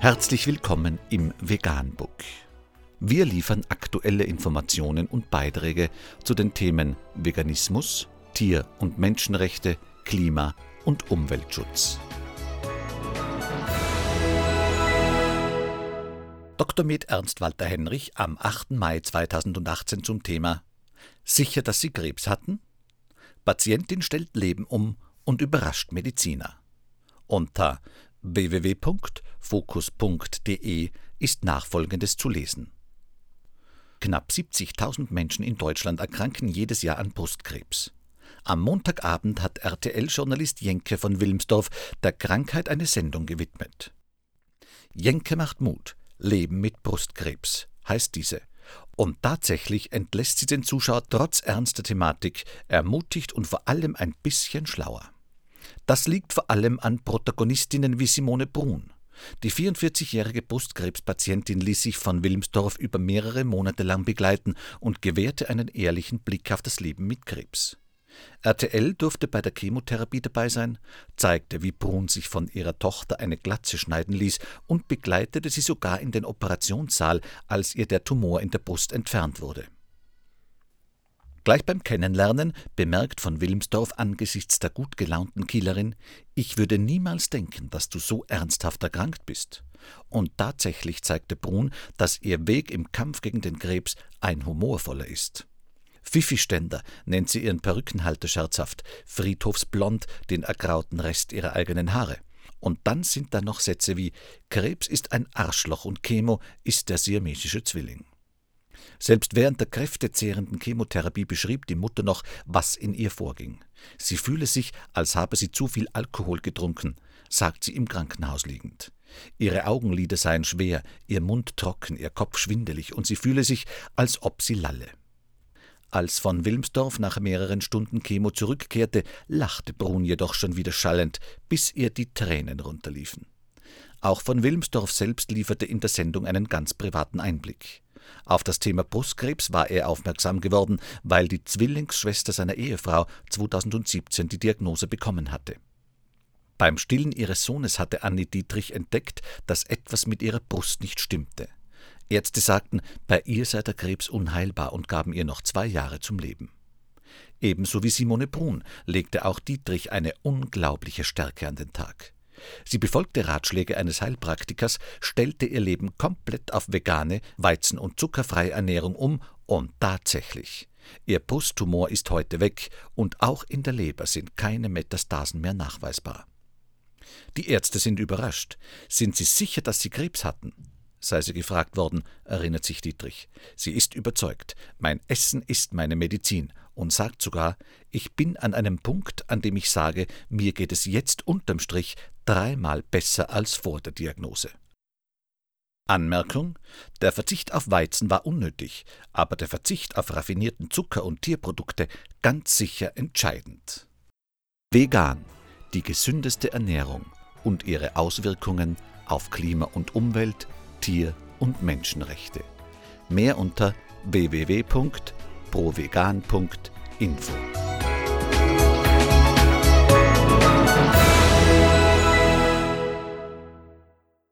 Herzlich willkommen im Veganbook. Wir liefern aktuelle Informationen und Beiträge zu den Themen Veganismus, Tier- und Menschenrechte, Klima- und Umweltschutz. Dr. Med Ernst Walter Henrich am 8. Mai 2018 zum Thema Sicher, dass Sie Krebs hatten? Patientin stellt Leben um und überrascht Mediziner. Unter www.fokus.de ist nachfolgendes zu lesen. Knapp 70.000 Menschen in Deutschland erkranken jedes Jahr an Brustkrebs. Am Montagabend hat RTL-Journalist Jenke von Wilmsdorf der Krankheit eine Sendung gewidmet. Jenke macht Mut. Leben mit Brustkrebs heißt diese. Und tatsächlich entlässt sie den Zuschauer trotz ernster Thematik ermutigt und vor allem ein bisschen schlauer. Das liegt vor allem an Protagonistinnen wie Simone Brun. Die 44-jährige Brustkrebspatientin ließ sich von Wilmsdorf über mehrere Monate lang begleiten und gewährte einen ehrlichen Blick auf das Leben mit Krebs. RTL durfte bei der Chemotherapie dabei sein, zeigte, wie Brun sich von ihrer Tochter eine Glatze schneiden ließ und begleitete sie sogar in den Operationssaal, als ihr der Tumor in der Brust entfernt wurde. Gleich beim Kennenlernen bemerkt von Wilmsdorf angesichts der gut gelaunten Kielerin, ich würde niemals denken, dass du so ernsthaft erkrankt bist. Und tatsächlich zeigte Brun, dass ihr Weg im Kampf gegen den Krebs ein humorvoller ist. Fifi-Ständer nennt sie ihren Perückenhalter scherzhaft, Friedhofsblond den ergrauten Rest ihrer eigenen Haare. Und dann sind da noch Sätze wie Krebs ist ein Arschloch und Chemo ist der siamesische Zwilling. Selbst während der kräftezehrenden Chemotherapie beschrieb die Mutter noch, was in ihr vorging. Sie fühle sich, als habe sie zu viel Alkohol getrunken, sagt sie im Krankenhaus liegend. Ihre Augenlider seien schwer, ihr Mund trocken, ihr Kopf schwindelig, und sie fühle sich, als ob sie lalle. Als von Wilmsdorf nach mehreren Stunden Chemo zurückkehrte, lachte Brun jedoch schon wieder schallend, bis ihr die Tränen runterliefen. Auch von Wilmsdorf selbst lieferte in der Sendung einen ganz privaten Einblick. Auf das Thema Brustkrebs war er aufmerksam geworden, weil die Zwillingsschwester seiner Ehefrau 2017 die Diagnose bekommen hatte. Beim Stillen ihres Sohnes hatte Annie Dietrich entdeckt, dass etwas mit ihrer Brust nicht stimmte. Ärzte sagten, bei ihr sei der Krebs unheilbar und gaben ihr noch zwei Jahre zum Leben. Ebenso wie Simone Brun legte auch Dietrich eine unglaubliche Stärke an den Tag. Sie befolgte Ratschläge eines Heilpraktikers, stellte ihr Leben komplett auf vegane, weizen- und zuckerfreie Ernährung um und tatsächlich. Ihr Brusttumor ist heute weg und auch in der Leber sind keine Metastasen mehr nachweisbar. Die Ärzte sind überrascht. Sind Sie sicher, dass Sie Krebs hatten? Sei sie gefragt worden, erinnert sich Dietrich. Sie ist überzeugt, mein Essen ist meine Medizin und sagt sogar, ich bin an einem Punkt, an dem ich sage, mir geht es jetzt unterm Strich dreimal besser als vor der Diagnose. Anmerkung: Der Verzicht auf Weizen war unnötig, aber der Verzicht auf raffinierten Zucker und Tierprodukte ganz sicher entscheidend. Vegan, die gesündeste Ernährung und ihre Auswirkungen auf Klima und Umwelt Tier- und Menschenrechte. Mehr unter www.provegan.info.